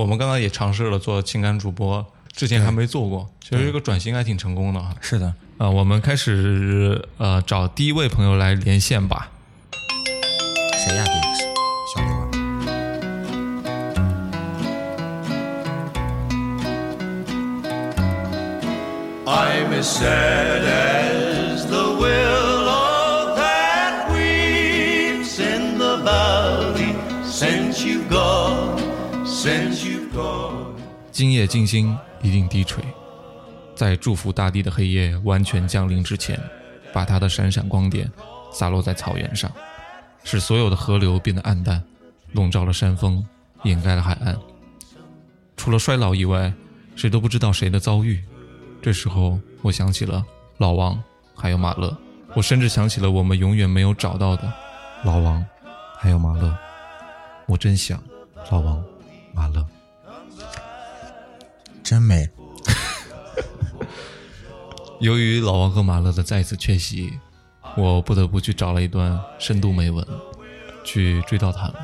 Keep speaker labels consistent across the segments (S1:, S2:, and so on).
S1: 我们刚刚也尝试了做情感主播，之前还没做过，其实这个转型还挺成功的哈。
S2: 是的，
S1: 啊、我们开始呃找第一位朋友来连线吧。
S2: 谁呀？第一个是小刘啊。
S3: I'm as sad
S1: 今夜静心一定低垂，在祝福大地的黑夜完全降临之前，把它的闪闪光点洒落在草原上，使所有的河流变得暗淡，笼罩了山峰，掩盖了海岸。除了衰老以外，谁都不知道谁的遭遇。这时候，我想起了老王，还有马勒，我甚至想起了我们永远没有找到的老王，还有马勒。我真想老王、马勒。
S2: 真美。
S1: 由于老王和马乐的再次缺席，我不得不去找了一段深度美文，去追悼他们。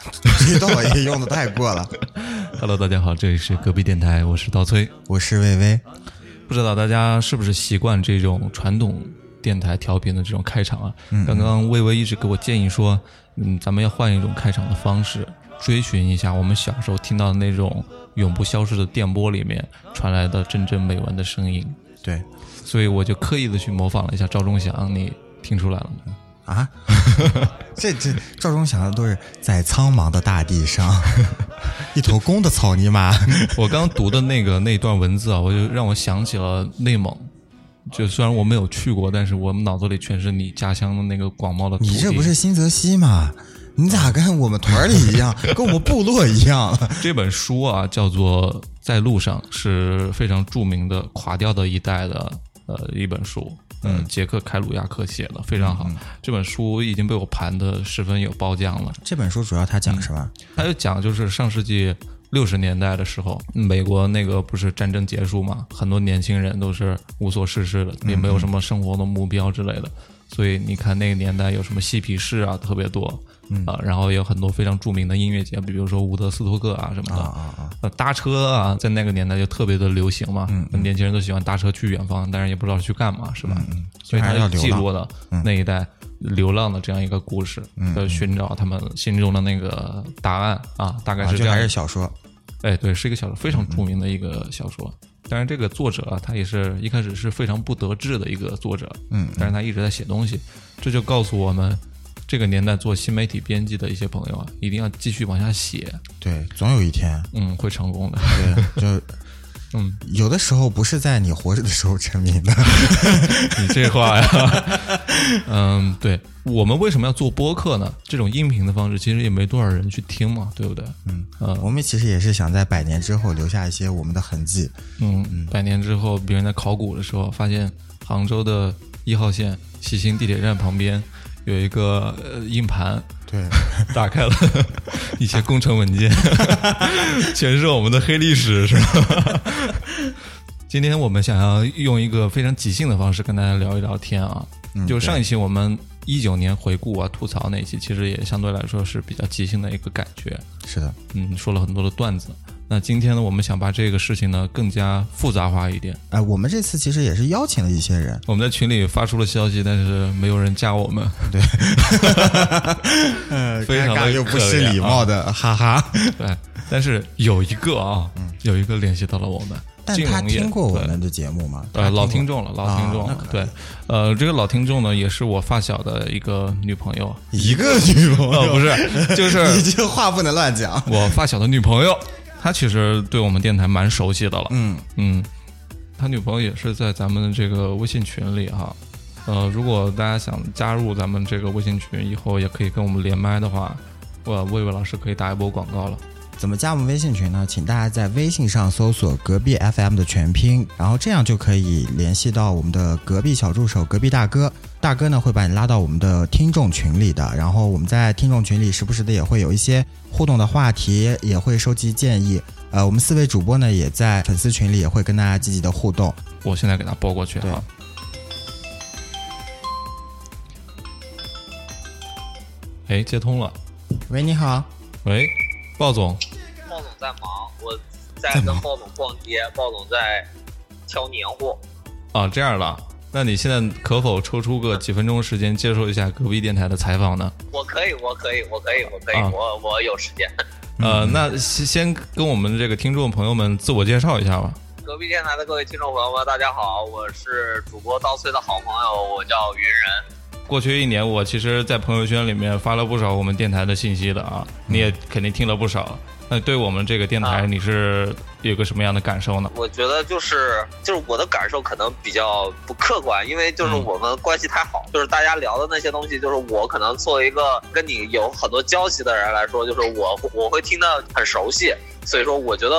S2: 追悼也用的太过了。
S1: Hello，大家好，这里是隔壁电台，我是刀崔。
S2: 我是薇薇，
S1: 不知道大家是不是习惯这种传统电台调频的这种开场啊？刚刚微微一直给我建议说，嗯，咱们要换一种开场的方式，追寻一下我们小时候听到的那种永不消失的电波里面传来的阵阵美文的声音。
S2: 对
S1: 所以我就刻意的去模仿了一下赵忠祥，你听出来了吗？
S2: 啊，这这赵忠祥的都是在苍茫的大地上，一头公的草泥马。
S1: 我刚读的那个那段文字啊，我就让我想起了内蒙。就虽然我没有去过，但是我们脑子里全是你家乡的那个广袤的。
S2: 你这不是新泽西吗？你咋跟我们团儿里一样，跟我们部落一样？
S1: 这本书啊，叫做《在路上》，是非常著名的垮掉的一代的呃一本书。嗯，杰克凯鲁亚克写的非常好。这本书已经被我盘的十分有褒奖了。
S2: 这本书主要他讲什么？
S1: 他就讲就是上世纪六十年代的时候，美国那个不是战争结束嘛，很多年轻人都是无所事事的，也没有什么生活的目标之类的。所以你看那个年代有什么嬉皮士啊，特别多。啊、然后也有很多非常著名的音乐节，比如说伍德斯托克啊什么的。
S2: 啊啊！
S1: 呃，搭车啊，在那个年代就特别的流行嘛，年轻人都喜欢搭车去远方，但是也不知道去干嘛，是吧？所以他就记录了那一代流浪的这样一个故事，的寻找他们心中的那个答案啊，大概
S2: 啊这还
S1: 是这样的。
S2: 是小说。
S1: 哎，对，是一个小说，非常著名的一个小说。但是，这个作者啊，他也是一开始是非常不得志的一个作者，
S2: 嗯，
S1: 但是他一直在写东西，这就告诉我们，这个年代做新媒体编辑的一些朋友啊，一定要继续往下写，
S2: 对，总有一天，
S1: 嗯，会成功的。
S2: 对，就
S1: 嗯，
S2: 有的时候不是在你活着的时候成名的。
S1: 你这话呀，嗯，对，我们为什么要做播客呢？这种音频的方式其实也没多少人去听嘛，对不对？嗯呃
S2: 我们其实也是想在百年之后留下一些我们的痕迹。
S1: 嗯，百年之后，别人在考古的时候发现杭州的一号线西兴地铁站旁边有一个呃硬盘，
S2: 对，
S1: 打开了一些工程文件，全是我们的黑历史，是吧？今天我们想要用一个非常即兴的方式跟大家聊一聊天啊，就上一期我们一九年回顾啊吐槽那一期，其实也相对来说是比较即兴的一个感觉，
S2: 是的，
S1: 嗯，说了很多的段子。那今天呢，我们想把这个事情呢更加复杂化一点。
S2: 哎，我们这次其实也是邀请了一些人，
S1: 我们在群里发出了消息，但是没有人加我们。
S2: 对，
S1: 非常的
S2: 尴尬又不失礼貌的，哈哈。
S1: 对，但是有一个啊，有一个联系到了我们，
S2: 嗯但他听过我
S1: 对
S2: 们的节目吗？他
S1: 呃，老
S2: 过
S1: 听众了，老听众对，呃，这个老听众呢，也是我发小的一个女朋友。
S2: 一个女朋
S1: 呃，
S2: 友，
S1: 不是，就是
S2: 你这话不能乱讲。
S1: 我发小的女朋友。她其实对我们电台蛮熟悉的了。
S2: 嗯，
S1: 嗯，他女朋友也是在咱们的这个微信群里哈。呃，如果大家想加入咱们这个微信群，以后也可以跟我们连麦的话，我魏魏老师可以打一波广告了。
S2: 怎么加我们微信群呢？请大家在微信上搜索“隔壁 FM” 的全拼，然后这样就可以联系到我们的隔壁小助手隔壁大哥。大哥呢会把你拉到我们的听众群里的，然后我们在听众群里时不时的也会有一些互动的话题，也会收集建议。呃，我们四位主播呢也在粉丝群里也会跟大家积极的互动。
S1: 我现在给他拨过去
S2: 对
S1: 啊。哎，接通了。
S2: 喂，你好，
S1: 喂，鲍总，
S4: 哦，总在忙，我在跟鲍总逛街，鲍总在挑年货。
S1: 啊，这样了，那你现在可否抽出个几分钟时间接受一下隔壁电台的采访呢？
S4: 我可以，我可以，我可以，我可以，
S1: 啊
S4: 我我有时间。
S1: 呃，那先先跟我们这个听众朋友们自我介绍一下吧。
S4: 隔壁电台的各位听众朋友们，大家好，我是主播刀崔的好朋友，我叫云人。
S1: 过去一年，我其实，在朋友圈里面发了不少我们电台的信息的啊，你也肯定听了不少。那对我们这个电台，
S4: 啊
S1: 你是有个什么样的感受呢？
S4: 我觉得就是就是我的感受可能比较不客观，因为就是
S1: 嗯
S4: 我们关系太好，就是大家聊的那些东西，就是我可能作为一个跟你有很多交集的人来说，就是我我会听得很熟悉，所以说我觉得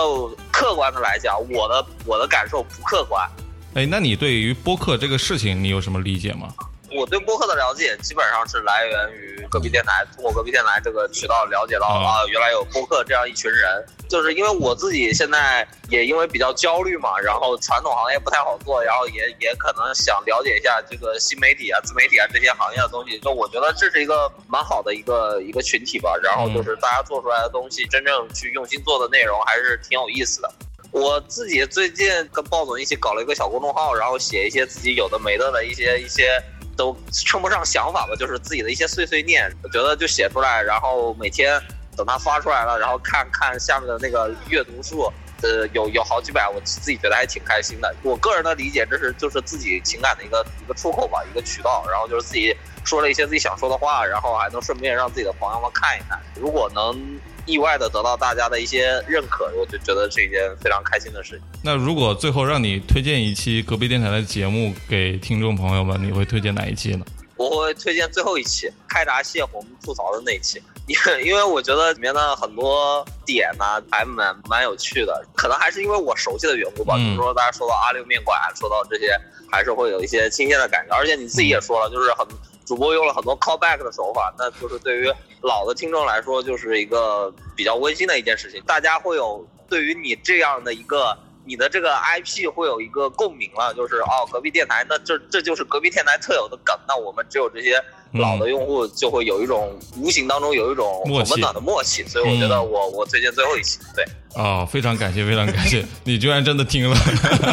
S4: 客观的来讲，我的我的感受不客观。
S1: 哎，那你对于播客这个事情，你有什么理解吗？
S4: 我对播客的了解基本上是来源于隔壁电台，通过隔壁电台这个渠道了解到
S1: 嗯
S4: 啊，原来有播客这样一群人。就是因为我自己现在也因为比较焦虑嘛，然后传统行业不太好做，然后也也可能想了解一下这个新媒体啊、自媒体啊这些行业的东西。就我觉得这是一个蛮好的一个一个群体吧。然后就是大家做出来的东西，真正去用心做的内容还是挺有意思的。我自己最近跟鲍总一起搞了一个小公众号，然后写一些自己有的没的的一些一些都称不上想法吧，就是自己的一些碎碎念，我觉得就写出来，然后每天等它发出来了，然后看看下面的那个阅读数，呃，有有好几百，我自己觉得还挺开心的。我个人的理解，这是就是自己情感的一个一个出口吧，一个渠道，然后就是自己说了一些自己想说的话，然后还能顺便让自己的朋友们看一看，如果能。意外的得到大家的一些认可，我就觉得是一件非常开心的事情。
S1: 那如果最后让你推荐一期隔壁电台的节目给听众朋友们，你会推荐哪一期呢？
S4: 我会推荐最后一期开闸泄洪吐槽的那一期，因 为因为我觉得里面的很多点呢、还蛮蛮有趣的，可能还是因为我熟悉的缘故吧。
S1: 嗯
S4: 比如说大家说到阿六面馆，说到这些，还是会有一些新鲜的感觉。而且你自己也说了，就是很主播用了很多 callback 的手法，那就是对于老的听众来说，就是一个比较温馨的一件事情。大家会有对于你这样的一个。你的这个 IP 会有一个共鸣了，就是哦，隔壁电台，那这这就是隔壁电台特有的梗，那我们只有这些老的用户就会有一种、无形当中有一种很温暖的默契，所以我觉得我、我推荐最后一期，对，
S1: 哦，非常感谢，非常感谢，你居然真的听了，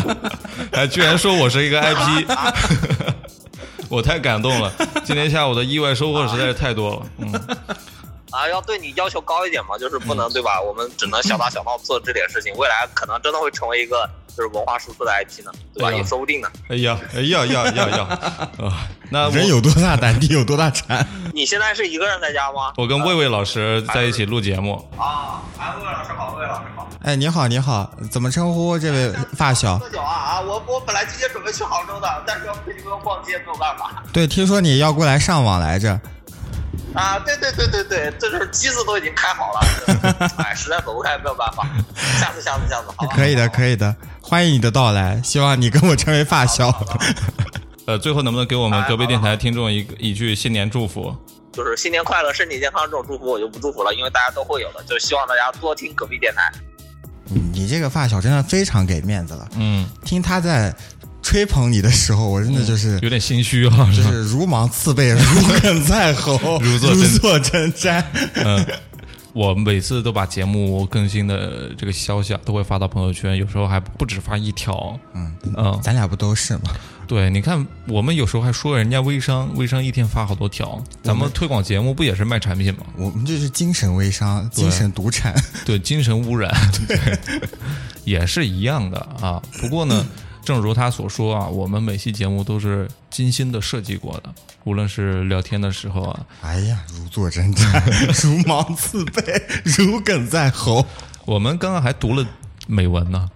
S1: 还居然说我是一个 IP，我太感动了。今天下午的意外收获实在是太多了。嗯，
S4: 啊，要对你要求高一点嘛，就是不能对吧？我们只能小打小闹做这点事情，未来可能真的会成为一个就是文化输出的 IP 呢，对吧？也说不定呢。
S1: 哎呀，哎呀呀呀呀！啊，那我
S2: 人有多大胆，地有多大产。
S4: 你现在是一个人在家吗？
S1: 我跟魏魏老师在一起录节目，
S4: 啊，哎，魏老师好，魏老师好。
S2: 哎，你好，你好，怎么称呼这位发小？
S4: 喝酒啊啊！我我本来今天准备去杭州的，但是要陪你们逛街，没有办法。
S2: 对，听说你要过来上网来着。
S4: 啊，对对对对对，这就是机子都已经开好了，哎，实在走不开，没有办法。下次下次下次，好吧。
S2: 可以的，可以的，欢迎你的到来，希望你跟我成为发小。
S1: 呃，最后能不能给我们隔壁电台听众一个一句新年祝福？
S4: 就是新年快乐、身体健康这种祝福我就不祝福了，因为大家都会有的，就是希望大家多听隔壁电台。
S2: 你这个发小真的非常给面子了，
S1: 嗯，
S2: 听他在吹捧你的时候，我真的就是。
S1: 有点心虚啊，
S2: 就是如芒刺背，如鲠在喉，
S1: 如坐针
S2: 坐针毡。
S1: 嗯，我每次都把节目更新的这个消息啊，都会发到朋友圈，有时候还不止发一条。
S2: 嗯
S1: 嗯，
S2: 咱俩不都是吗？
S1: 对，你看，我们有时候还说人家微商，微商一天发好多条，咱们推广节目不也是卖产品吗？
S2: 我们这是精神微商，精神独产。
S1: 对，精神污染，对，也是一样的啊。不过呢，正如他所说啊，我们每期节目都是精心的设计过的，无论是聊天的时候啊，
S2: 哎呀，如坐针毡，如芒刺背，如鲠在喉。
S1: 我们刚刚还读了美文呢。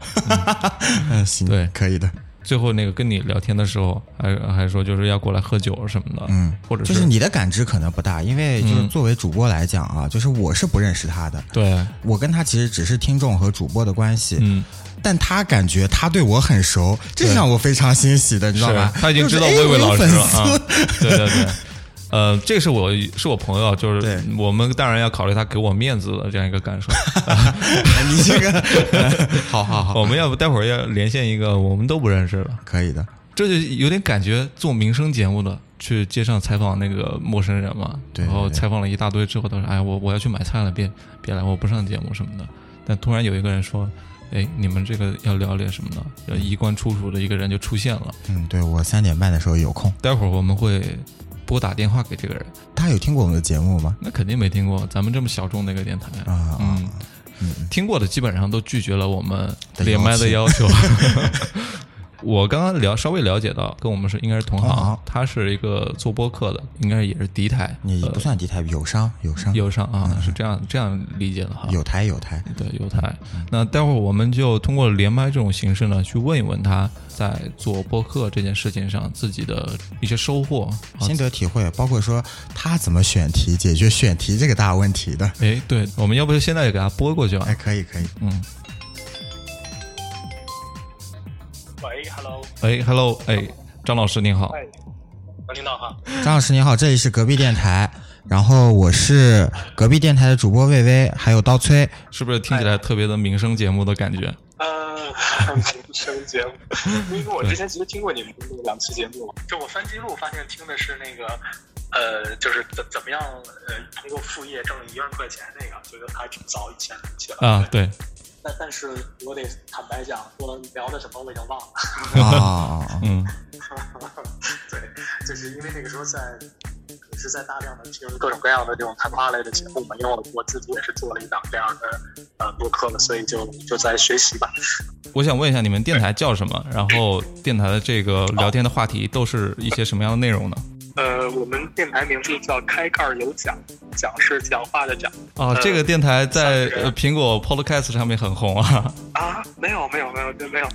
S2: 嗯，行，
S1: 对
S2: 可以的。
S1: 最后那个跟你聊天的时候，还还说就是要过来喝酒什么的，
S2: 嗯，
S1: 或者
S2: 就是你的感知可能不大，因为就是
S1: 嗯
S2: 作为主播来讲啊，就是我是不认识他的，
S1: 对，
S2: 我跟他其实只是听众和主播的关系。
S1: 嗯，
S2: 但他感觉他对我很熟，这是让我非常欣喜的，你知道
S1: 是
S2: 吧？
S1: 他已经知道魏魏老师了啊对对对。呃，这是我是我朋友，就是我们当然要考虑他给我面子的这样一个感受。
S2: 你这个，好好好，
S1: 我们要不待会儿要连线一个我们都不认识的，
S2: 可以的。
S1: 这就有点感觉做民生节目的去街上采访那个陌生人嘛，
S2: 对
S1: 然后采访了一大堆之后，他说：“哎，我我要去买菜了，别别来，我不上节目什么的。”但突然有一个人说：“哎，你们这个要聊点什么呢？”然后衣冠楚楚的一个人就出现了。
S2: 嗯，对我三点半的时候有空。
S1: 待会儿我们会拨打电话给这个人，
S2: 他有听过我们的节目吗？
S1: 那肯定没听过咱们这么小众的一个电台
S2: 啊
S1: 嗯，
S2: 嗯，
S1: 听过的基本上都拒绝了我们连麦的要
S2: 邀
S1: 求。我刚刚了稍微了解到，跟我们是应该是同行，他是一个做播客的，应该也是敌台，
S2: 你不算敌台，友商，友商，
S1: 友商啊，是这样这样理解的哈。
S2: 有台有台。
S1: 对有台，那待会儿我们就通过连麦这种形式呢，去问一问他在做播客这件事情上自己的一些收获。啊
S2: 心得体会，包括说他怎么选题，解决选题这个大问题的。
S1: 哎，对，我们要不就现在就给他播过去吧
S2: 哎，？可以可以，
S1: 嗯，
S5: 喂，Hello，
S1: 哎，Hello，哎，张老师您好，
S5: 哎，能听到哈？
S2: 张老师您好，这里是隔壁电台，然后我是隔壁电台的主播魏巍，还有刀崔。
S1: 是不是听起来特别的民生节目的感觉？
S5: 呃，民生节目，因为我之前其实听过你们的那两期节目，就我翻记录发现听的是那个，呃，就是怎怎么样，呃，通过副业挣一万块钱那个，觉得还挺早以前的一期了。
S1: 啊，对，
S5: 但但是我得坦白讲，我聊的什么我已经忘了。
S2: 啊，
S1: 嗯，
S5: 对，就是因为那个时候在。也是在大量的听各种各样的这种谈话类的节目嘛，因为我我自己也是做了一档这样的呃播客了，所以就就在学习吧。
S1: 我想问一下，你们电台叫什么？然后电台的这个聊天的话题都是一些什么样的内容呢？
S5: 呃，我们电台名字叫开盖有奖，奖是讲话的讲
S1: 哦，这个电台在呃苹果 Podcast 上面很红啊。
S5: 啊，没有没有没有，真没有，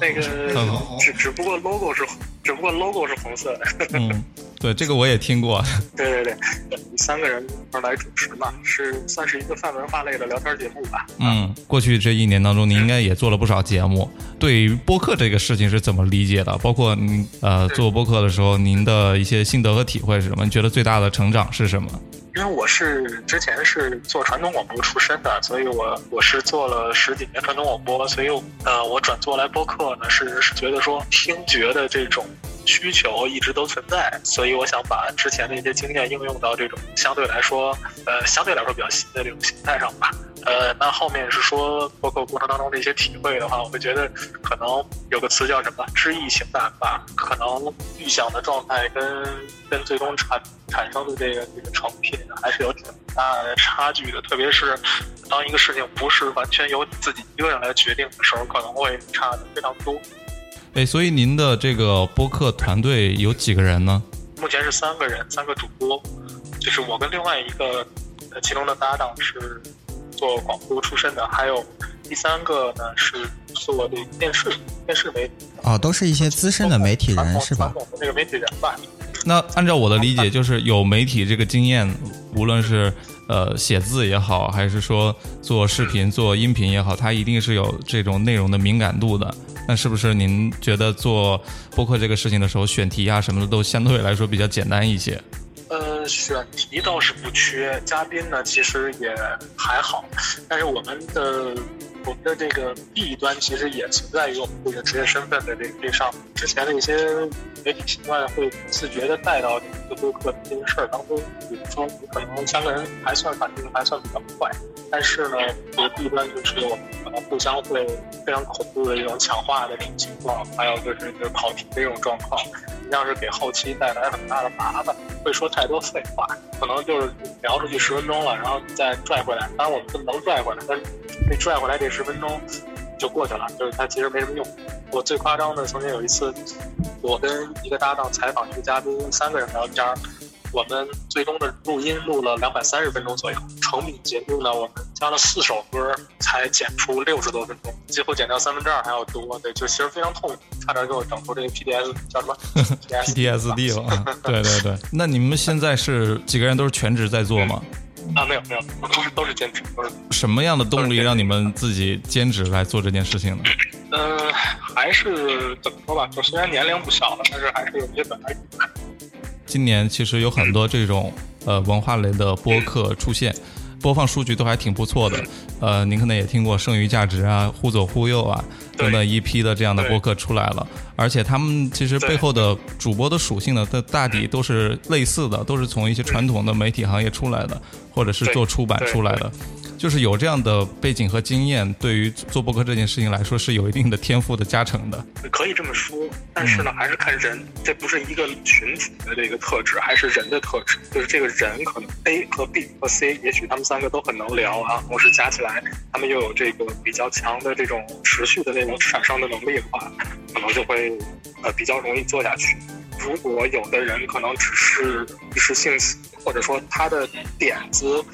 S5: 那个
S1: 嗯
S5: 只只不过 logo 是只不过 logo 是红色的，
S1: 嗯，对，这个我也听过。
S5: 对对对，三个人一块来主持嘛，是算是一个泛文化类的聊天节目吧。
S1: 嗯，过去这一年当中，您应该也做了不少节目。对于播客这个事情是怎么理解的？包括您呃做播客的时候，您的一些心得和体会是什么？你觉得最大的成长是什么？
S5: 因为我是之前是做传统广播出身的，所以我我是做了十几年传统广播，所以呃，我转做来播客呢，是是觉得说听觉的这种需求一直都存在，所以我想把之前的一些经验应用到这种相对来说呃相对来说比较新的这种形态上吧。呃，那后面是说播客过程当中的一些体会的话，我会觉得可能有个词叫什么“知易行难”吧，可能预想的状态跟跟最终产产生的这个这个成品还是有挺大的差距的，特别是当一个事情不是完全由你自己一个人来决定的时候，可能会差的非常多。
S1: 哎，所以您的这个播客团队有几个人呢？
S5: 目前是三个人，三个主播，就是我跟另外一个，呃，其中的搭档是做广播出身的，还有第三个呢是做这个电视电视媒体，
S2: 哦，都是一些资深的媒体人是吧
S5: 那个媒体人吧。
S1: 那按照我的理解，就是有媒体这个经验，无论是呃写字也好，还是说做视频、做音频也好，它一定是有这种内容的敏感度的。那是不是您觉得做播客这个事情的时候，选题啊什么的都相对来说比较简单一些？
S5: 呃，选题倒是不缺，嘉宾呢其实也还好，但是我们的我们的这个弊端其实也存在于我们这个职业身份的这这上。之前的一些媒体习惯会自觉的带到这个播客这件事儿当中，比如说你可能三个人还算反应还算比较快，但是呢，这个弊端就是我们可能互相会非常恐怖的这种抢话的这种情况，还有就是就是跑题的这种状况，实际上是给后期带来很大的麻烦，会说太多废话，可能就是聊出去十分钟了，然后再拽回来，当然我们能拽回来，但是那拽回来这十分钟就过去了，就是它其实没什么用。我最夸张的，曾经有一次，我跟一个搭档采访一个嘉宾，三个人聊天儿，我们最终的录音录了两百三十分钟左右，成品节目呢，我们加了四首歌才剪出六十多分钟，几乎剪掉三分之二还要多，对，就其实非常痛苦，差点给我整出这个 PDS 叫什么
S1: PDSD 了，对对对。那你们现在是几个人都是全职在做吗？
S5: 啊，没有没有，都是都是兼职，都是。
S1: 什么样的动力让你们自己兼职来做这件事情呢？
S5: 呃，还是怎么说吧，就虽然年龄不小了，但是还是有一些本来
S1: 今年其实有很多这种呃文化类的播客出现，播放数据都还挺不错的。呃，您可能也听过《剩余价值》啊、《忽左忽右》啊等等一批的这样的播客出来了，而且他们其实背后的主播的属性呢，大大抵都是类似的，都是从一些传统的媒体行业出来的，或者是做出版出来的。就是有这样的背景和经验，对于做播客这件事情来说是有一定的天赋的加成的。
S5: 可以这么说，但是呢，还是看人，这不是一个群体的这个特质，还是人的特质。就是这个人可能 A 和 B 和 C，也许他们三个都很能聊啊，同时加起来，他们又有这个比较强的这种持续的那种产生的能力的话，可能就会呃比较容易做下去。如果有的人可能只是一时兴起，或者说他的点子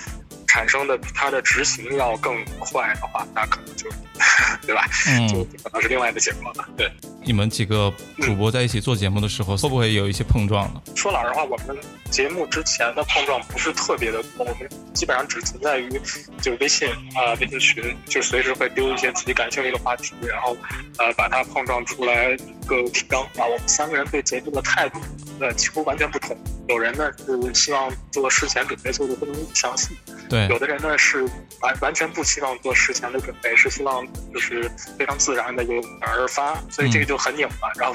S5: 产生的比它的执行要更快的话，那可能就，对吧？
S1: 嗯
S5: 就可能是另外的结果了。对，
S1: 你们几个主播在一起做节目的时候，会不会有一些碰撞呢？
S5: 说老实话，我们节目之前的碰撞不是特别的多，我们基本上只存在于就是微信啊、微信群，就随时会丢一些自己感兴趣的话题，然后呃把它碰撞出来一个提纲啊。我们三个人对节目的态度呃几乎完全不同。有人呢是希望做事前准备做的非常详细，
S1: 对
S5: 有的人呢是完完全不希望做事前的准备，是希望就是非常自然的有感而发，所以这个就很拧巴，然后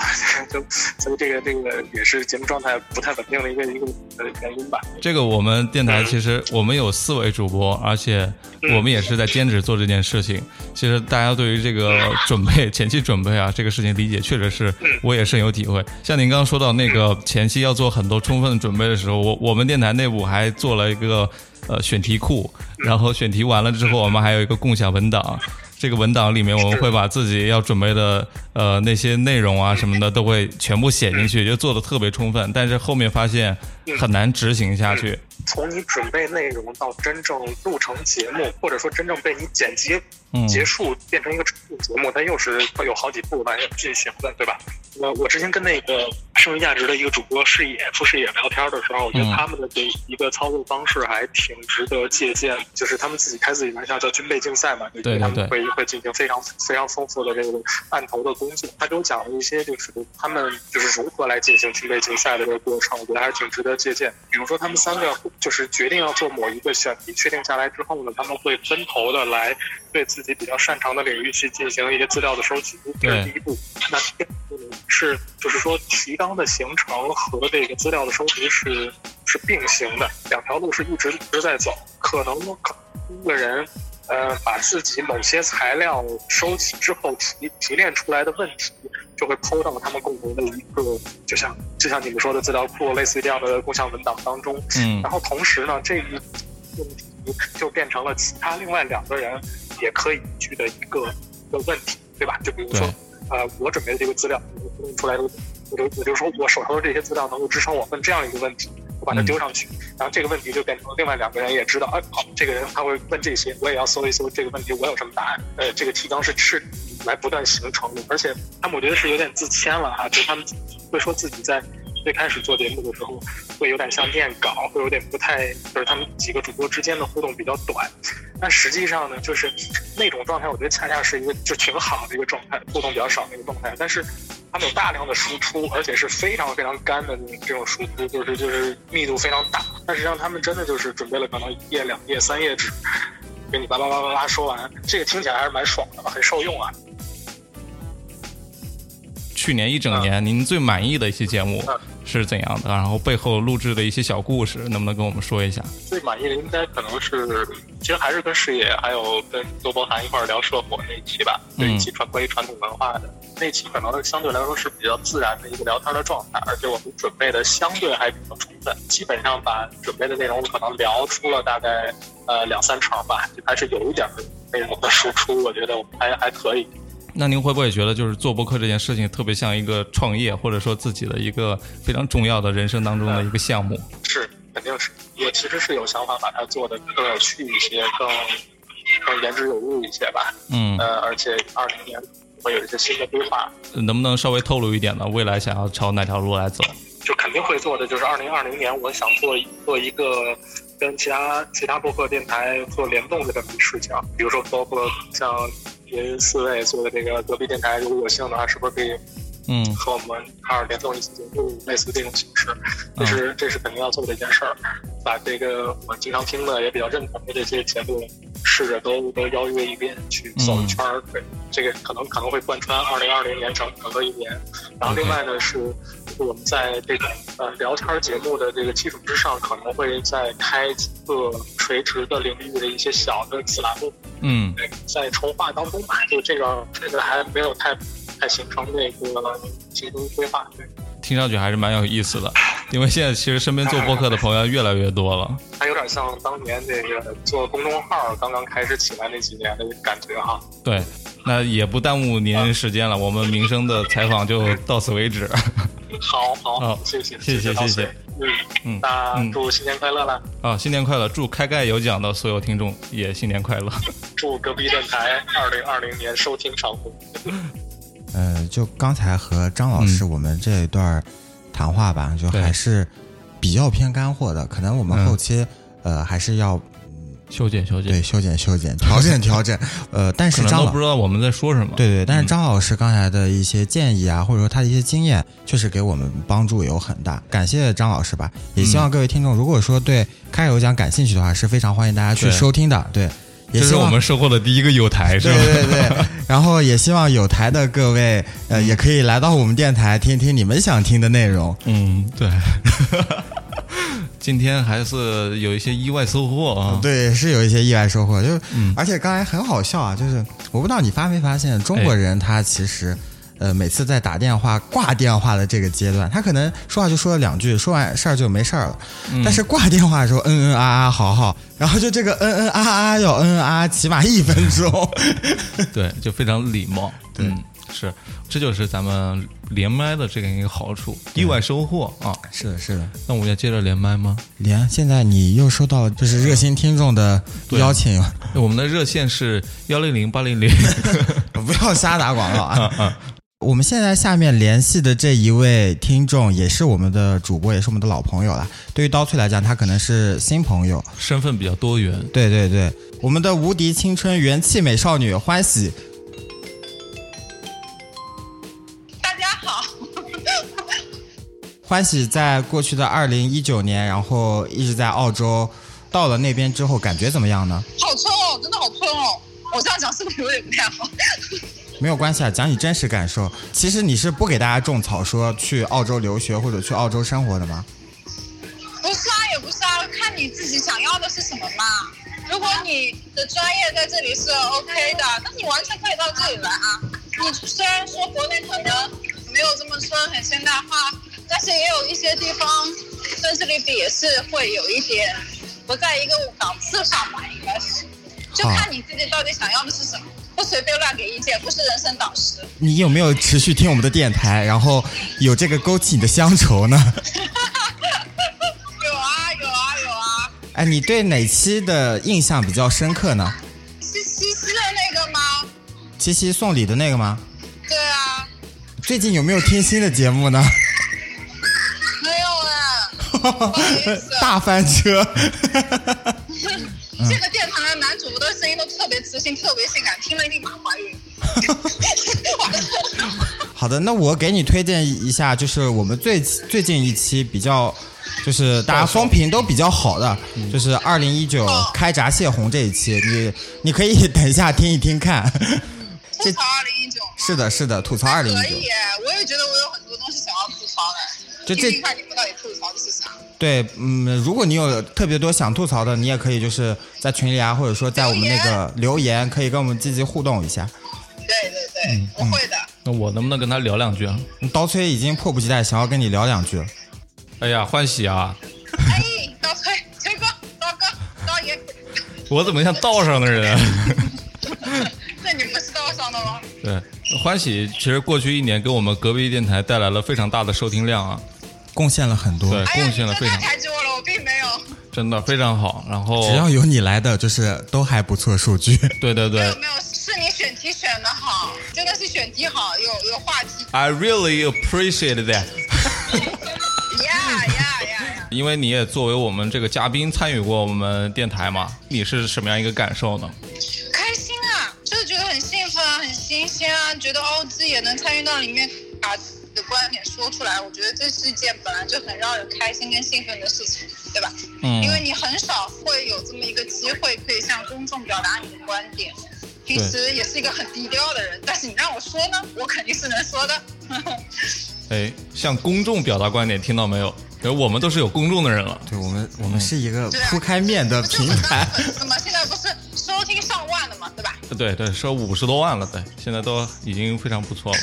S5: 就所以这个这个也是节目状态不太稳定的一个一个呃原因吧。
S1: 这个我们电台其实我们有四位主播，而且我们也是在兼职做这件事情。其实大家对于这个准备前期准备啊这个事情理解，确实是我也深有体会。像您刚刚说到那个前期要做很多充分的准备的时候，我我们电台内部还做了一个呃选题库，然后选题完了之后，我们还有一个共享文档。这个文档里面，我们会把自己要准备的呃那些内容啊什么的都会全部写进去，就做的特别充分。但是后面发现很难执行下去。
S5: 从你准备内容到真正录成节目，或者说真正被你剪辑
S1: 嗯
S5: 结束变成一个成品节目，它又是会有好几部来进行的，对吧？我我之前跟那个剩余价值的一个主播视野副视野聊天的时候，我觉得
S1: 嗯
S5: 他们的这一个操作方式还挺值得借鉴，就是他们自己开自己玩笑叫军备竞赛嘛，就
S1: 对对
S5: 他们会会进行非常非常丰富的这个案头的工作。他给我讲了一些就是他们就是如何来进行军备竞赛的这个过程，我觉得还是挺值得借鉴。比如说他们三个就是决定要做某一个选题，确定下来之后呢，他们会分头的来对自己比较擅长的领域去进行一些资料的收集，这是第一步。那第二步呢是就是说提纲的形成和这个资料的收集是是并行的，两条路是一直一直在走。可能可能一个人呃把自己某些材料收集之后提提炼出来的问题，就会抛到他们共同的一个就像就像你们说的资料库类似于这样的共享文档当中。
S1: 嗯
S5: 然后同时呢，这一问题就变成了其他另外两个人也可以去的一个一个问题，对吧？就比如说，呃，我准备的这个资料我弄出来的，我就我就说我手头的这些资料能够支撑我问这样一个问题，我把它丢上去，然后这个问题就变成另外两个人也知道，哎，好，这个人他会问这些，我也要搜一搜这个问题我有什么答案，呃，这个提纲是是来不断形成的，而且他们我觉得是有点自谦了哈，就他们会说自己在最开始做节目的时候，会有点像念稿，会有点不太，就是他们几个主播之间的互动比较短。但实际上呢，就是那种状态，我觉得恰恰是一个就挺好的一个状态，互动比较少的一个状态。但是他们有大量的输出，而且是非常非常干的这种输出，就是就是密度非常大。但实际上他们真的就是准备了可能一页、两页、三页纸，给你叭叭叭叭叭说完，这个听起来还是蛮爽的，很受用啊。
S1: 去年一整年，您最满意的一期节目
S5: 嗯
S1: 是怎样的？然后背后录制的一些小故事，能不能跟我们说一下？
S5: 最满意的应该可能是，其实还是跟视野还有跟周伯涵一块儿聊社火那一期吧，那一期传关于传统文化的那期，可能相对来说是比较自然的一个聊天的状态，而且我们准备的相对还比较充分，基本上把准备的内容可能聊出了大概呃两三成吧，就还是有一点内容的输出，我觉得我们还还可以。
S1: 那您会不会觉得，就是做博客这件事情特别像一个创业，或者说自己的一个非常重要的人生当中的一个项目？
S5: 是，肯定是。我其实是有想法把它做的更有趣一些，更更言之有物一些吧。
S1: 嗯，
S5: 呃，而且二零年会有一些新的规划，
S1: 能不能稍微透露一点呢？未来想要朝哪条路来走？
S5: 就肯定会做的，就是二零二零年，我想做做一个跟其他其他播客电台做联动的这么一事情，比如说包括像您四位做的这个隔壁电台，如果有幸的话，是不是可以
S1: 嗯
S5: 和我们一块儿联动一起节目，类似这种形式？这是这是肯定要做的一件事儿，把这个我经常听的也比较认同的这些节目，试着都都邀约一遍去走一圈儿。对，这个可能可能会贯穿二零二零年整整个一年。然后另外呢是，我们在这个呃聊天节目的这个基础之上，可能会再开几个垂直的领域的一些小的子栏目，
S1: 嗯，
S5: 对，在筹划当中吧，就这个这个还没有太太形成那个行动规划，对。
S1: 听上去还是蛮有意思的，因为现在其实身边做播客的朋友越来越多了。
S5: 它有点像当年那个做公众号刚刚开始起来那几年的感觉哈。
S1: 对，那也不耽误您时间了，我们民生的采访就到此为止。
S5: 好好，
S1: 好
S5: 谢谢
S1: 谢谢谢谢。
S5: 嗯
S1: 嗯
S5: 那
S1: 嗯
S5: 祝新年快乐啦！
S1: 啊，新年快乐！祝开盖有奖的所有听众也新年快乐。
S5: 祝隔壁电台二零二零年收听长虹。
S2: 呃，就刚才和张老师我们这一段儿谈话吧，就还是比较偏干货的，可能我们
S1: 嗯
S2: 后期、呃还是要
S1: 修剪修剪，
S2: 对修剪修剪、调整 调整。呃，但是张老
S1: 不知道我们在说什么。
S2: 对对，但是
S1: 嗯
S2: 张老师刚才的一些建议啊，或者说他的一些经验，确实给我们帮助有很大。感谢张老师吧，也希望各位听众，如果说对开油讲感兴趣的话，是非常欢迎大家去收听的。对，也
S1: 是我们收获的第一个有台，是吧？
S2: 对对对，然后也希望有台的各位，呃，也可以来到我们电台听听你们想听的内容。
S1: 嗯，对。今天还是有一些意外收获啊。
S2: 对，是有一些意外收获，就是，
S1: 嗯
S2: 而且刚才很好笑啊，就是我不知道你发没发现，中国人他其实，呃，每次在打电话挂电话的这个阶段，他可能说话就说了两句，说完事儿就没事儿了，
S1: 嗯
S2: 但是挂电话的时候，嗯嗯啊啊，好好，然后就这个嗯嗯啊啊要嗯嗯啊，起码一分钟。
S1: 对，就非常礼貌。
S2: 对
S1: 嗯，是，这就是咱们连麦的这个一个好处，意外收获啊。
S2: 是的，是的。
S1: 那我们要接着连麦吗？
S2: 连现在你又收到就是热心听众的邀请，
S1: 我们的热线是幺零零八零零。
S2: 不要瞎打广告啊！
S1: 嗯
S2: 我们现在下面联系的这一位听众也是我们的主播，也是我们的老朋友了。对于刀翠来讲，他可能是新朋友。
S1: 身份比较多元。
S2: 对对对，我们的无敌青春元气美少女欢喜，
S6: 大家好，
S2: 欢喜在过去的二零一九年，然后一直在澳洲，到了那边之后，感觉怎么样呢？
S6: 好冲哦，真的好冲哦！我这样讲是不是有点不太好？
S2: 没有关系啊，讲你真实感受。其实你是不给大家种草说去澳洲留学或者去澳洲生活的吗？
S6: 不是啊，也不是啊，看你自己想要的是什么嘛。如果你的专业在这里是 OK 的，那你完全可以到这里来啊。你虽然说国内可能没有这么说很现代化，但是也有一些地方跟这里比也是会有一点不在一个档次上吧，应该是。就看你自己到底想要的是什么，不随便乱给意见，不是人生导师。
S2: 你有没有持续听我们的电台，然后有这个勾起你的乡愁呢？
S6: 有啊有啊有啊，
S2: 哎，你对哪期的印象比较深刻呢？
S6: 是西西的那个吗？
S2: 七夕送礼的那个吗？
S6: 对啊，
S2: 最近有没有听新的节目呢？
S6: 没有 哎、
S2: 大翻车。
S6: 这个电台的男主播的声音都特别磁性，特别性感，听了一定蛮怀孕。
S2: 好的，那我给你推荐一下，就是我们最最近一期比较，就是大家风评都比较好的，就是二零一九开闸泄洪这一期，你你可以等一下听一听看。
S6: 吐槽二零一九，
S2: 是的，是的，吐槽二零一九
S6: 可以。我也觉得我有很多东西想要吐槽的，
S2: 就这
S6: 你们到底吐槽。
S2: 对，嗯，如果你有特别多想吐槽的，你也可以就是在群里啊，或者说在我们那个留言，可以跟我们积极互动一下。
S6: 对对对，不会的。
S1: 那我能不能跟他聊两句啊？
S2: 刀崔已经迫不及待想要跟你聊两句了。
S1: 哎呀，欢喜啊！
S6: 哎，刀崔、崔哥、刀哥、刀爷，
S1: 我怎么像道上的人？
S6: 那你不是道上的吗？
S1: 对，欢喜其实过去一年给我们隔壁电台带来了非常大的收听量啊，
S2: 贡献了很多，
S1: 对，贡献了非常，
S6: 抬举我了，我并没有。
S1: 真的非常好。然后
S2: 只要有你来的，就是都还不错数据。
S1: 对对对
S6: 没有没有，是你选题选的好，真的是选题好，有有话题。
S1: ，I really appreciate that，
S6: 呀呀呀呀！
S1: 因为你也作为我们这个嘉宾参与过我们电台嘛，你是什么样一个感受呢？
S6: 开心啊，就是觉得很兴奋啊，很新鲜啊，觉得哦自己也能参与到里面，把自己的观点说出来。我觉得这是一件本来就很让人开心跟兴奋的事情，对吧？
S1: 嗯
S6: 因为你很少会有这么一个机会可以向公众表达你的观点。平时也是一个很低调的人，但是你让我说呢，我肯定是能说的。
S1: 哎，向公众表达观点，听到没有？呃我们都是有公众的人了。
S2: 对我们，我们是一个铺开面的平台。
S6: 的粉丝吗？现在不是收听上万了嘛，对吧？
S1: 对对，收五十多万了，对，现在都已经非常不错了。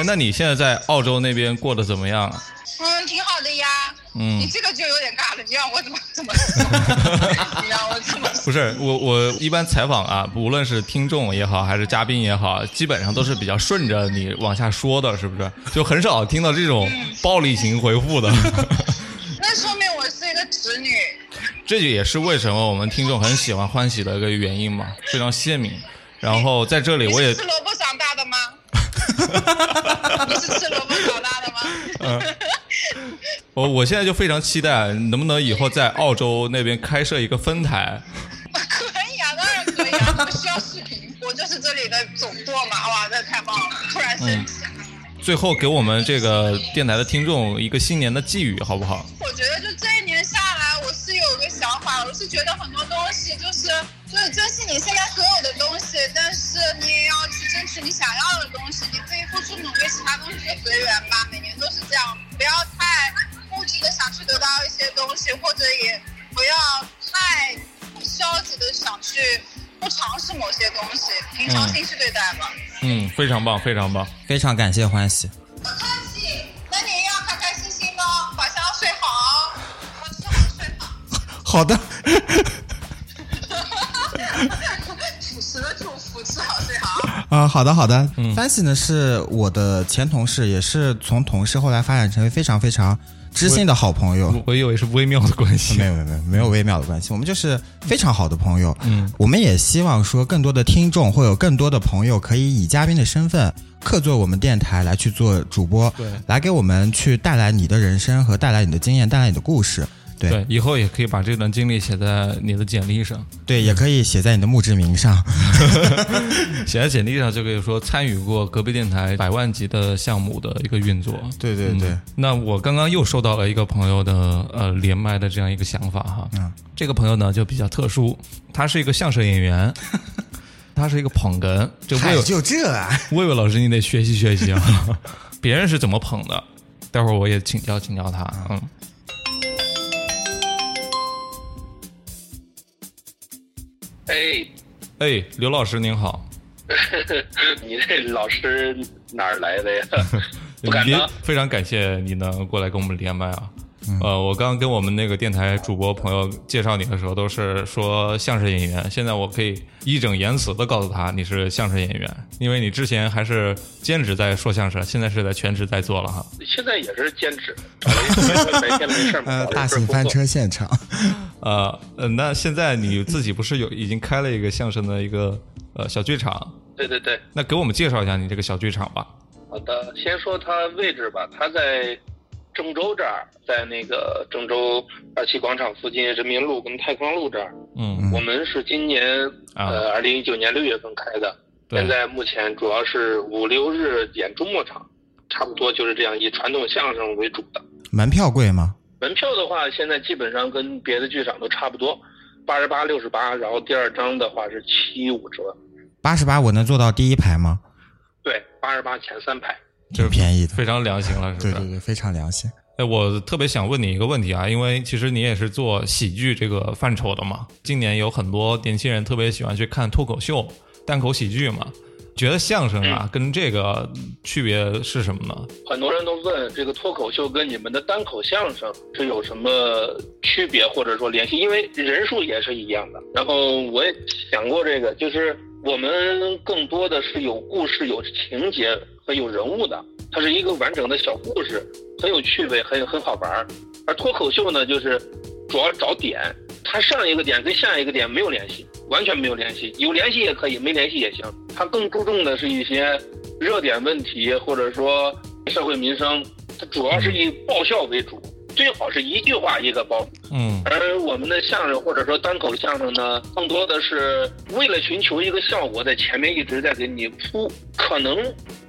S1: 哎，那你现在在澳洲那边过得怎么样啊？
S6: 嗯，挺好的呀。
S1: 嗯
S6: 你这个就有点尬了，你让我怎么怎么说？你让我怎么说？
S1: 不是我，我一般采访啊，无论是听众也好，还是嘉宾也好，基本上都是比较顺着你往下说的，是不是？就很少听到这种暴力型回复的。
S6: 那说明我是一个直女。
S1: 这也是为什么我们听众很喜欢欢喜的一个原因嘛，非常鲜明。然后在这里我也
S6: 你是萝卜长大的吗？
S1: 我我现在就非常期待，能不能以后在澳洲那边开设一个分台？
S6: 可以啊，当然可以啊。我需要视频，我就是这里的总舵嘛。哇，这太棒了！突然升级。
S1: 最后给我们这个电台的听众一个新年的寄语，好不好？
S6: 我觉得就这一年下来，我是有个想法，我是觉得很多东西就是就是珍惜你现在所有的东西，但是你也要去争取你想要的东西。你自己付出努力，其他东西就随缘吧。每年都是这样，不要太固执的想去得到一些东西，或者也不要太消极的想去不尝试某些东西，平常心去对待吧。
S1: 嗯，非常棒，非常棒。
S2: 非常感谢欢喜。
S6: 不客气，那你也要开开心心的哦，晚上要睡好哦，好吃好睡好。
S2: 好的，啊、好的好的。
S1: 嗯
S2: Fancy 呢是我的前同事，也是从同事后来发展成为非常非常知心的好朋友。
S1: 我我以为是微妙的关系。
S2: 没有没有没有没有微妙的关系，我们就是非常好的朋友。
S1: 嗯，
S2: 我们也希望说更多的听众会有更多的朋友可以以嘉宾的身份客座我们电台来去做主播，
S1: 对
S2: 来给我们去带来你的人生和带来你的经验，带来你的故事。对
S1: 对，以后也可以把这段经历写在你的简历上，
S2: 对，也可以写在你的墓志铭上。
S1: 写在简历上就可以说参与过隔壁电台百万级的项目的一个运作。
S2: 对对对，
S1: 嗯那我刚刚又收到了一个朋友的呃连麦的这样一个想法哈，
S2: 嗯
S1: 这个朋友呢就比较特殊，他是一个相声演员，他是一个捧哏，这魏，
S2: 就这啊！
S1: 魏魏老师你得学习学习啊，别人是怎么捧的，待会儿我也请教请教他，嗯。
S7: 哎，
S1: 哎，刘老师您好，
S7: 你这老师哪儿来的呀？不敢
S1: 您
S7: 当。
S1: 非常感谢你能过来跟我们连麦啊。
S2: 嗯
S1: 呃，我刚刚跟我们那个电台主播朋友介绍你的时候，都是说相声演员。现在我可以义正言辞的告诉他你是相声演员，因为你之前还是兼职在说相声，现在是在全职在做了哈。
S7: 现在也是兼职，找了一个白天没事儿嘛，
S2: 呃，大型翻。车现场。
S1: 呃呃，那现在你自己不是有已经开了一个相声的一个呃小剧场？
S7: 对对对，
S1: 那给我们介绍一下你这个小剧场吧。
S7: 好的，先说它位置吧，它在郑州这儿，在那个郑州二七广场附近人民路跟太康路这儿。
S1: 嗯，
S7: 我们是今年
S1: 啊
S7: 呃二零一九年六月份开的，
S1: 对
S7: 现在目前主要是五六日演周末场，差不多就是这样，以传统相声为主的。
S2: 门票贵吗？
S7: 门票的话，现在基本上跟别的剧场都差不多，八十八、六十八，然后第二张的话是七五折，
S2: 八十八，我能坐到第一排吗？
S7: 对，八十八前三排。
S2: 挺便宜的。
S1: 非常良心了，是不是？
S2: 对对对，非常良心。
S1: 哎，我特别想问你一个问题啊，因为其实你也是做喜剧这个范畴的嘛。今年有很多年轻人特别喜欢去看脱口秀、单口喜剧嘛，觉得相声啊跟这个区别是什么呢？
S7: 很多人都问这个脱口秀跟你们的单口相声是有什么区别或者说联系？因为人数也是一样的。然后我也想过这个，就是我们更多的是有故事、有情节和有人物的，它是一个完整的小故事，很有趣味，很很好玩儿。而脱口秀呢，就是主要找点，它上一个点跟下一个点没有联系，完全没有联系，有联系也可以，没联系也行。它更注重的是一些热点问题，或者说社会民生，它主要是以爆笑为主，最好是一句话一个包。
S1: 嗯
S7: 而我们的相声或者说单口相声呢，更多的是为了寻求一个效果，在前面一直在给你铺，可能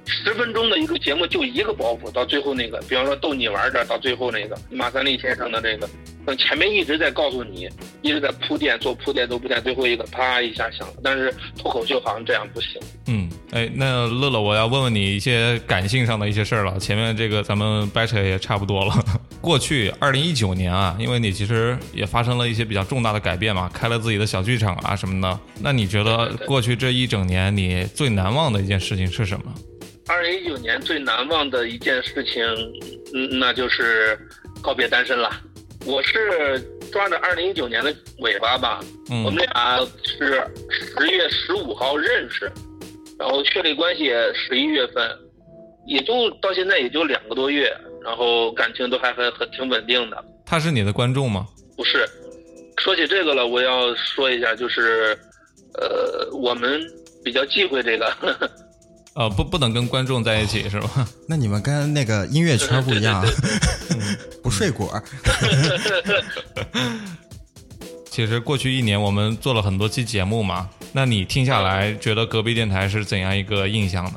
S7: 十分钟的一个节目就一个包袱，到最后那个，比方说逗你玩的，到最后那个马三立先生的这个，嗯，前面一直在告诉你，一直在铺垫，做铺垫做铺垫，最后一个啪一下响了。但是脱口秀好像这样不行。
S1: 嗯，哎，那乐乐，我要问问你一些感性上的一些事儿了。前面这个咱们掰扯也差不多了。过去二零一九年啊，因为你其实也发生了一些比较重大的改变嘛，开了自己的小剧场啊什么的。那你觉得过去这一整年你最难忘的一件事情是什么？
S7: 二零一九年最难忘的一件事情，嗯，那就是告别单身了。我是抓着二零一九年的尾巴吧，
S1: 嗯
S7: 我们俩是十月十五号认识，然后确立关系十一月份，也就到现在也就两个多月，然后感情都还很很挺稳定的。
S1: 他是你的观众吗？
S7: 不是，说起这个了，我要说一下，就是，呃，我们比较忌讳这个，
S1: 呃，不，不能跟观众在一起是吧？
S2: 那你们跟那个音乐圈不一样，不睡果儿。
S1: 其实过去一年我们做了很多期节目嘛，那你听下来觉得隔壁电台是怎样一个印象呢？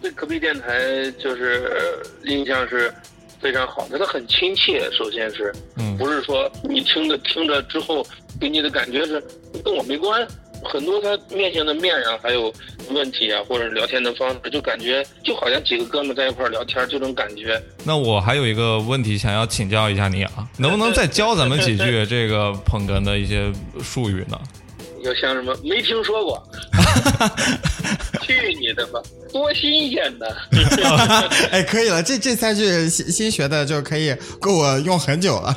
S7: 对隔壁电台就是印象是非常好的，它很亲切。首先是，
S1: 嗯
S7: 不是说你听着听着之后给你的感觉是跟我没关，很多他面向的面啊，还有问题啊，或者聊天的方式，就感觉就好像几个哥们在一块儿聊天这种感觉。
S1: 那我还有一个问题想要请教一下你啊，能不能再教咱们几句这个捧哏的一些术语呢？
S7: 要像什么没听说过，去你的吧，多新鲜的！
S2: 哎，可以了，这这三句新新学的就可以够我用很久了。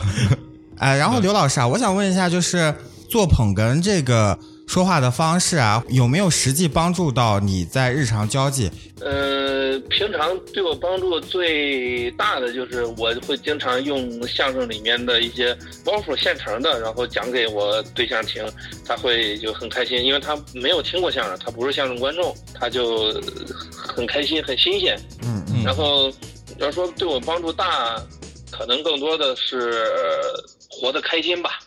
S2: 哎，然后刘老师啊，我想问一下，就是做捧哏这个说话的方式啊，有没有实际帮助到你在日常交际？
S7: 呃，平常对我帮助最大的就是我会经常用相声里面的一些包袱现成的，然后讲给我对象听，他会就很开心，因为他没有听过相声，他不是相声观众，他就很开心，很新鲜。
S2: 嗯
S1: 嗯
S7: 然后要说对我帮助大，可能更多的是活得开心吧。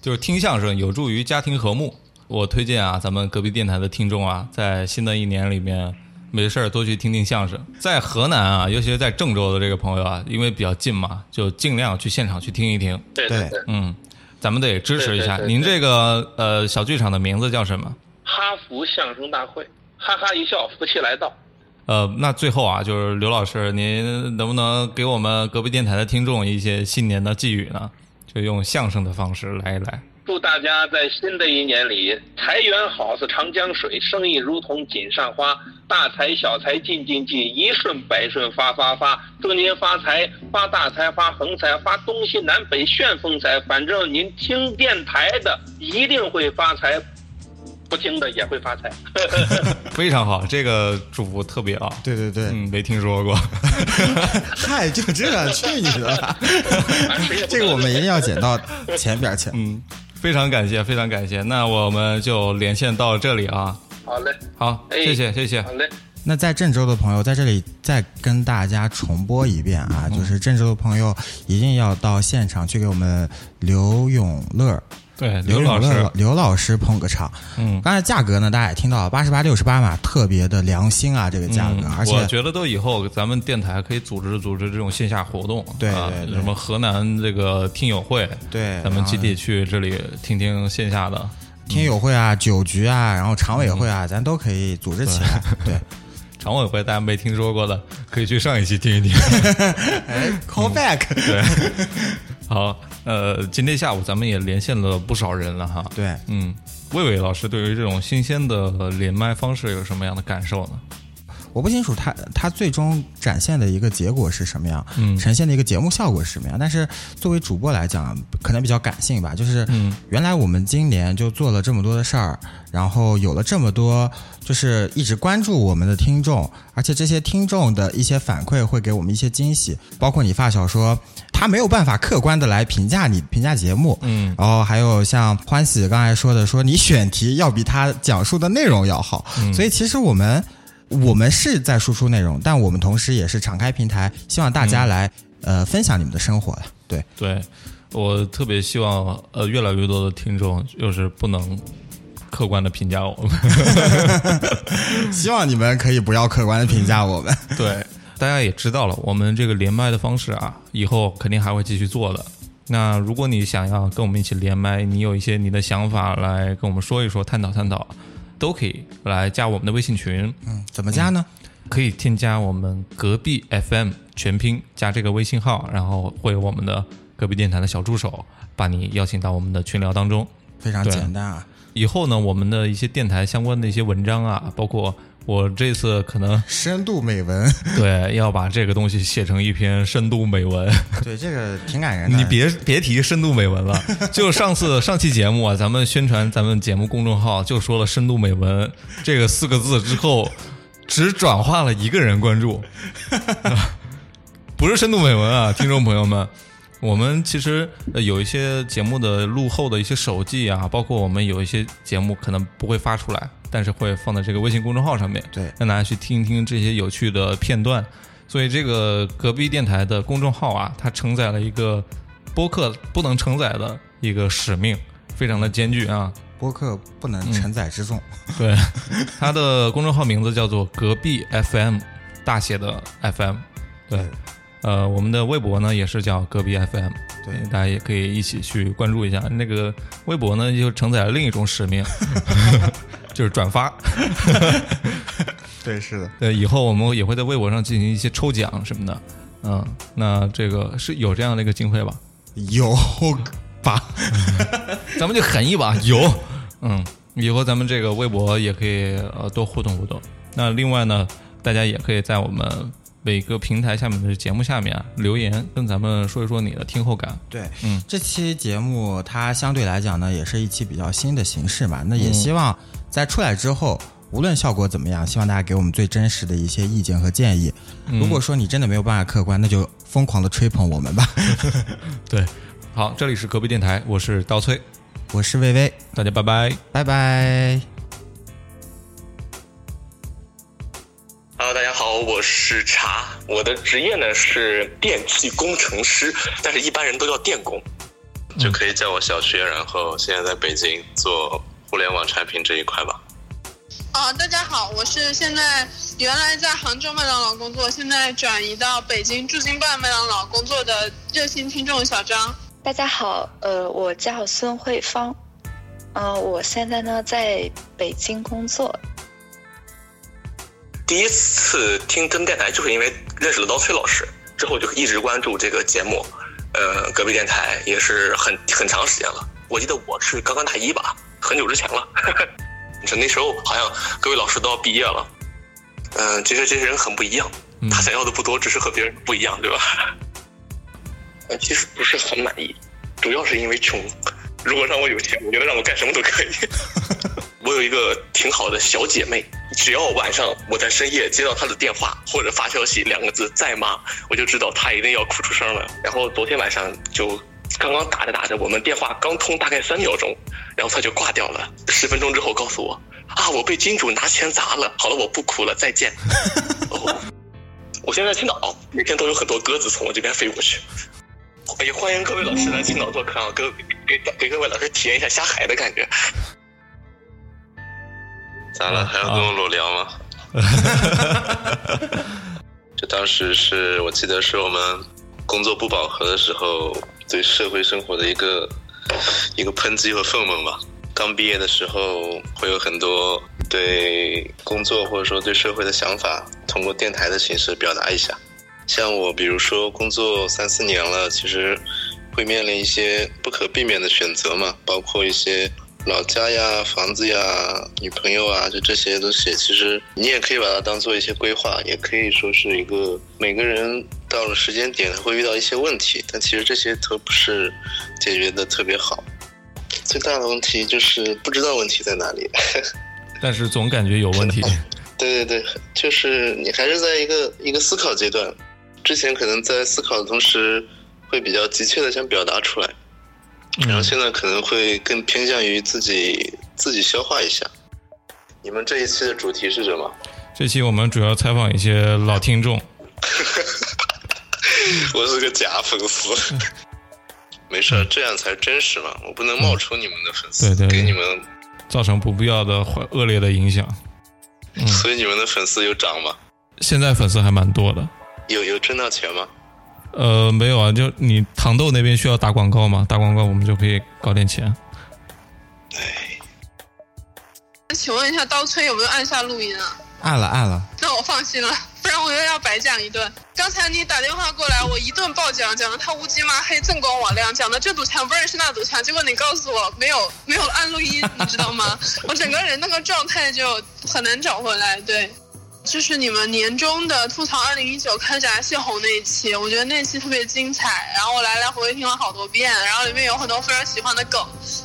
S1: 就是听相声有助于家庭和睦。我推荐啊，咱们隔壁电台的听众啊，在新的一年里面，没事儿多去听听相声。在河南啊，尤其是在郑州的这个朋友啊，因为比较近嘛，就尽量去现场去听一听。
S2: 对
S7: 对对，
S1: 嗯，咱们得支持一下。
S7: 对对对对
S1: 您这个呃小剧场的名字叫什么？
S7: 哈佛相声大会，哈哈一笑，福气来到。
S1: 呃，那最后啊，就是刘老师，您能不能给我们隔壁电台的听众一些新年的寄语呢？就用相声的方式来一来。
S7: 祝大家在新的一年里财源好似长江水，生意如同锦上花，大财小财进进进，一顺百顺发发发。祝您发财，发大财，发横财，发东西南北旋风财。反正您听电台的一定会发财，不听的也会发财。
S1: 非常好，这个祝福特别啊。
S2: 对对对，
S1: 嗯，没听说过。
S2: 嗨，就这，去你的 这个我们一定要剪到前边去。
S1: 嗯，非常感谢，非常感谢。那我们就连线到这里啊。
S7: 好嘞，
S1: 好，
S7: 哎
S1: 谢谢，谢谢
S7: 好。嘞。
S2: 那在郑州的朋友在这里再跟大家重播一遍啊，就是郑州的朋友一定要到现场去给我们刘永乐、
S1: 对，
S2: 刘
S1: 刘老师，
S2: 刘老师捧个场。
S1: 嗯，
S2: 刚才价格呢，大家也听到了，八十八、六十八嘛，特别的良心啊，这个价格，
S1: 嗯
S2: 而且
S1: 我觉得都以后咱们电台可以组织组织这种线下活动，
S2: 对
S1: 什么河南这个听友会，
S2: 对
S1: 咱们集体去这里听听线下的。
S2: 听友会啊、酒局啊，然后常委会
S1: 嗯
S2: 啊，咱都可以组织起来。对，
S1: 常委会大家没听说过的，可以去上一期听一听。
S2: 哎，call back，
S1: 对，好，呃，今天下午咱们也连线了不少人了哈。
S2: 对，
S1: 嗯，魏伟老师对于这种新鲜的连麦方式有什么样的感受呢？
S2: 我不清楚他他最终展现的一个结果是什么样，
S1: 嗯。
S2: 呈现的一个节目效果是什么样。但是作为主播来讲，可能比较感性吧，就是
S1: 嗯。
S2: 原来我们今年就做了这么多的事儿，然后有了这么多就是一直关注我们的听众，而且这些听众的一些反馈会给我们一些惊喜，包括你发小说他没有办法客观的来评价你 评价节目，
S1: 嗯
S2: 然后还有像欢喜刚才说的，说你选题要比他讲述的内容要好，
S1: 嗯。
S2: 所以其实我们我们是在输出内容，但我们同时也是敞开平台，希望大家来、呃分享你们的生活了。对，
S1: 对，我特别希望呃越来越多的听众就是不能客观的评价我们。
S2: 希望你们可以不要客观的评价我们。
S1: 对，大家也知道了，我们这个连麦的方式啊，以后肯定还会继续做的。那如果你想要跟我们一起连麦，你有一些你的想法来跟我们说一说，探讨探讨，都可以来加我们的微信群，
S2: 嗯，怎么加呢？
S1: 可以添加我们隔壁 FM 全拼加这个微信号，然后会有我们的隔壁电台的小助手把你邀请到我们的群聊当中。
S2: 非常简单啊，
S1: 以后呢，我们的一些电台相关的一些文章啊，包括我这次可能
S2: 深度美文，
S1: 对要把这个东西写成一篇深度美文。
S2: 对这个挺感人的。
S1: 你别别提深度美文了，就上次上期节目啊，咱们宣传咱们节目公众号就说了深度美文这个四个字之后，只转化了一个人关注，不是深度美文啊，听众朋友们。我们其实呃有一些节目的录后的一些手记啊，包括我们有一些节目可能不会发出来，但是会放在这个微信公众号上面，
S2: 对
S1: 让大家去听一听这些有趣的片段。所以这个隔壁电台的公众号啊，它承载了一个播客不能承载的一个使命，非常的艰巨啊。
S2: 播客不能承载之重，
S1: 对，它的公众号名字叫做隔壁 FM，大写的 FM。对，呃，我们的微博呢也是叫隔壁 FM，
S2: 对
S1: 大家也可以一起去关注一下。那个微博呢就承载了另一种使命，就是转发。
S2: 对，是的，
S1: 对，以后我们也会在微博上进行一些抽奖什么的。嗯，那这个是有这样的一个经费吧？
S2: 有吧？
S1: 咱们就狠一把，有。嗯，以后咱们这个微博也可以呃多互动互动。那另外呢，大家也可以在我们每个平台下面的节目下面啊留言，跟咱们说一说你的听后感。
S2: 对，
S1: 嗯，
S2: 这期节目它相对来讲呢，也是一期比较新的形式嘛。那也希望在出来之后，无论效果怎么样，希望大家给我们最真实的一些意见和建议。如果说你真的没有办法客观，那就疯狂的吹捧我们吧。
S1: 对，好，这里是隔壁电台，我是刀崔，
S2: 我是薇薇，
S1: 大家拜拜。
S2: 拜拜。
S8: 我是茶，我的职业呢是电气工程师，但是一般人都叫电工。
S9: 就可以叫我小薛，然后现在在北京做互联网产品这一块吧。
S10: 啊、大家好，我是现在原来在杭州麦当劳工作，现在转移到北京驻京办麦当劳工作的热心听众小张。
S11: 大家好，呃，我叫孙慧芳，呃，我现在呢在北京工作。
S8: 第一次听真电台，就是因为认识了刀崔老师，之后就一直关注这个节目。呃，隔壁电台也是很很长时间了。我记得我是刚刚大一吧，很久之前了。是那时候好像各位老师都要毕业了。嗯、其实这些人很不一样，
S1: 嗯
S8: 他想要的不多，只是和别人不一样，对吧？呃，其实不是很满意，主要是因为穷。如果让我有钱，我觉得让我干什么都可以。我有一个挺好的小姐妹，只要晚上我在深夜接到他的电话或者发消息两个字“在吗”，我就知道他一定要哭出声了。然后昨天晚上就刚刚打着打着，我们电话刚通大概三秒钟，然后他就挂掉了。十分钟之后告诉我啊，我被金主拿钱砸了。好了，我不哭了，再见。我现在青岛，每天都有很多鸽子从我这边飞过去。也欢迎各位老师来青岛做客啊，各给给给各位老师体验一下下海的感觉。
S9: 咋了？还要跟我裸聊吗？就当时是我记得是我们工作不饱和的时候，对社会生活的一个一个抨击和愤懑吧。刚毕业的时候，会有很多对工作或者说对社会的想法，通过电台的形式表达一下。像我，比如说工作三四年了，其实会面临一些不可避免的选择嘛，包括一些老家呀、房子呀、女朋友啊，就这些东西，其实你也可以把它当做一些规划，也可以说是一个每个人到了时间点会遇到一些问题，但其实这些都不是解决的特别好。最大的问题就是不知道问题在哪里。
S1: 但是总感觉有问题。
S9: 对对对，就是你还是在一个一个思考阶段，之前可能在思考的同时，会比较急切的想表达出来，然后现在可能会更偏向于自己自己消化一下。你们这一期的主题是什么？
S1: 这期我们主要采访一些老听众，
S9: 我是个假粉丝。没事，这样才真实嘛！我不能冒充你们的粉丝，
S1: 对对对
S9: 给你们，
S1: 造成不必要的坏恶劣的影响。
S9: 所以你们的粉丝有涨吗？
S1: 现在粉丝还蛮多的。
S9: 有有挣到钱吗？
S1: 呃，没有啊，就你糖豆那边需要打广告嘛，打广告我们就可以搞点钱。
S10: 对请问一下，刀崔有没有按下录音啊？
S2: 按了按了，
S10: 那我放心了，不然我又要白讲一顿。刚才你打电话过来，我一顿暴讲，讲的他乌漆嘛黑、锃光瓦亮，讲的这堵墙不认识那堵墙，结果你告诉我没有 没有按录音，你知道吗？我整个人那个状态就很难找回来。对，就是你们年终的吐槽二零一九开闸泄洪那一期，我觉得那期特别精彩，然后我来来回回听了好多遍，然后里面有很多非常喜欢的梗，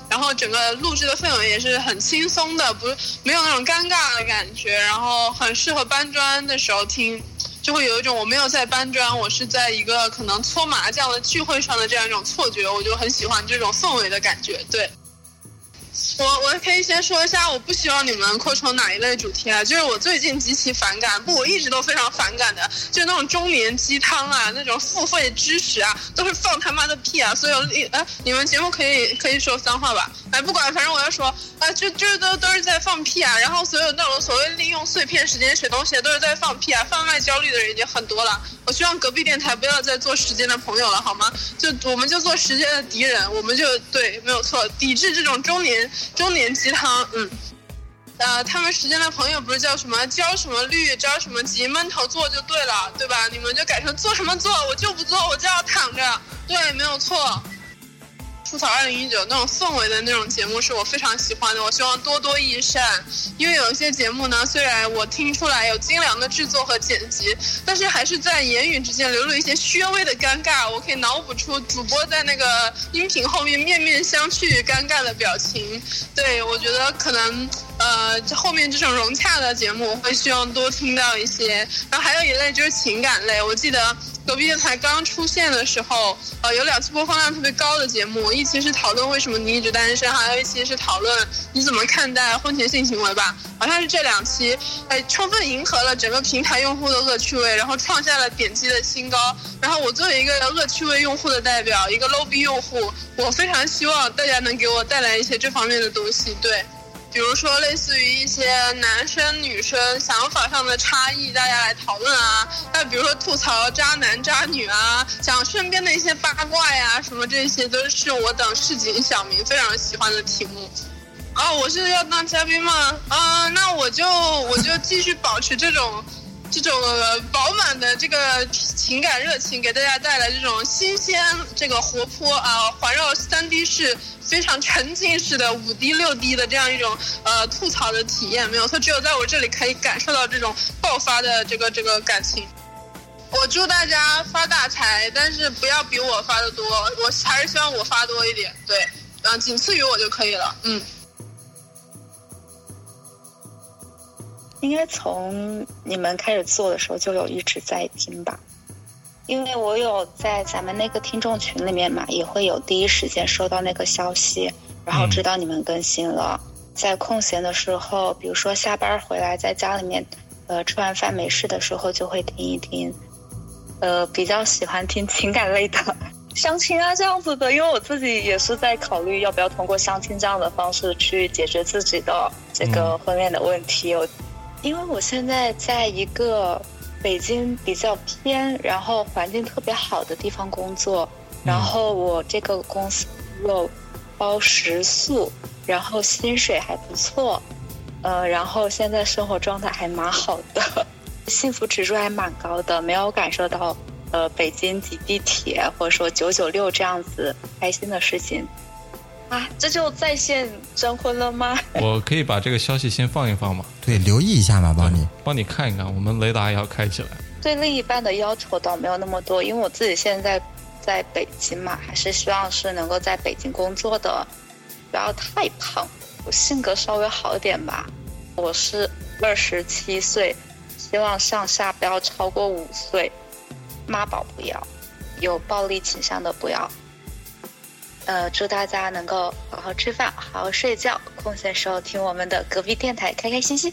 S10: 然后整个录制的氛围也是很轻松的，不没有那种尴尬的感觉，然后很适合搬砖的时候听。就会有一种我没有在搬砖，我是在一个可能搓麻将的聚会上的这样一种错觉，我就很喜欢这种氛围的感觉。对，我我可以先说一下，我不希望你们扩充哪一类主题啊，就是我最近极其反感，不，我一直都非常反感的，就是那种中年鸡汤啊，那种付费知识啊，都是放他妈的屁啊！所有哎，你们节目可以可以说脏话吧？哎，不管，反正我要说啊，就就是都都是在放屁啊！然后所有那种所谓利用碎片时间学东西的，都是在放屁啊！贩卖焦虑的人已经很多了。我希望隔壁电台不要再做时间的朋友了，好吗？就我们就做时间的敌人，我们就对，没有错，抵制这种中年中年鸡汤。嗯，呃，他们时间的朋友不是叫什么焦什么绿着什么急，闷头做就对了，对吧？你们就改成做什么做，我就不做，我就要躺着。对，没有错。吐槽二零一九那种氛围的那种节目是我非常喜欢的，我希望多多益善。因为有一些节目呢，虽然我听出来有精良的制作和剪辑，但是还是在言语之间流露一些稍微的尴尬。我可以脑补出主播在那个音频后面面面相觑、尴尬的表情。对我觉得可能呃，后面这种融洽的节目，我会希望多听到一些。然后还有一类就是情感类，我记得。隔壁电台刚出现的时候，呃，有两期播放量特别高的节目，一期是讨论为什么你一直单身，还有一期是讨论你怎么看待婚前性行为吧，好像是这两期，哎，充分迎合了整个平台用户的恶趣味，然后创下了点击的新高。然后我作为一个恶趣味用户的代表，一个 low 逼用户，我非常希望大家能给我带来一些这方面的东西，对。比如说，类似于一些男生女生想法上的差异，大家来讨论啊。那比如说吐槽渣男渣女啊，讲身边的一些八卦呀，什么这些都是我等市井小民非常喜欢的题目。啊，我是要当嘉宾吗？啊，那我就我就继续保持这种这种饱满的这个情感热情，给大家带来这种新鲜、这个活泼啊，环绕三 D 式。非常沉浸式的五 D 六 D 的这样一种呃吐槽的体验，没有错，只有在我这里可以感受到这种爆发的这个这个感情。我祝大家发大财，但是不要比我发的多，我还是希望我发多一点，对，嗯，仅次于我就可以了，嗯。
S11: 应该从你们开始做的时候就有一直在听吧。因为我有在咱们那个听众群里面嘛，也会有第一时间收到那个消息，然后知道你们更新了。在空闲的时候，比如说下班回来，在家里面，呃，吃完饭没事的时候就会听一听。呃，比较喜欢听情感类的，相亲啊这样子的，因为我自己也是在考虑要不要通过相亲这样的方式去解决自己的这个婚恋的问题。我，因为我现在在一个。北京比较偏，然后环境特别好的地方工作，然后我这个公司又包食宿，然后薪水还不错，呃，然后现在生活状态还蛮好的，幸福指数还蛮高的，没有感受到呃北京挤地铁或者说九九六这样子开心的事情。啊，这就在线征婚了吗？
S1: 我可以把这个消息先放一放吗？
S2: 对，留意一下嘛，帮你，
S1: 帮你看一看。我们雷达也要开起来。
S11: 对另一半的要求倒没有那么多，因为我自己现在在北京嘛，还是希望是能够在北京工作的，不要太胖，我性格稍微好一点吧。我是二十七岁，希望上下不要超过五岁，妈宝不要，有暴力倾向的不要。呃，祝大家能够好好吃饭，好好睡觉，空闲时候听我们的隔壁电台，开开心心。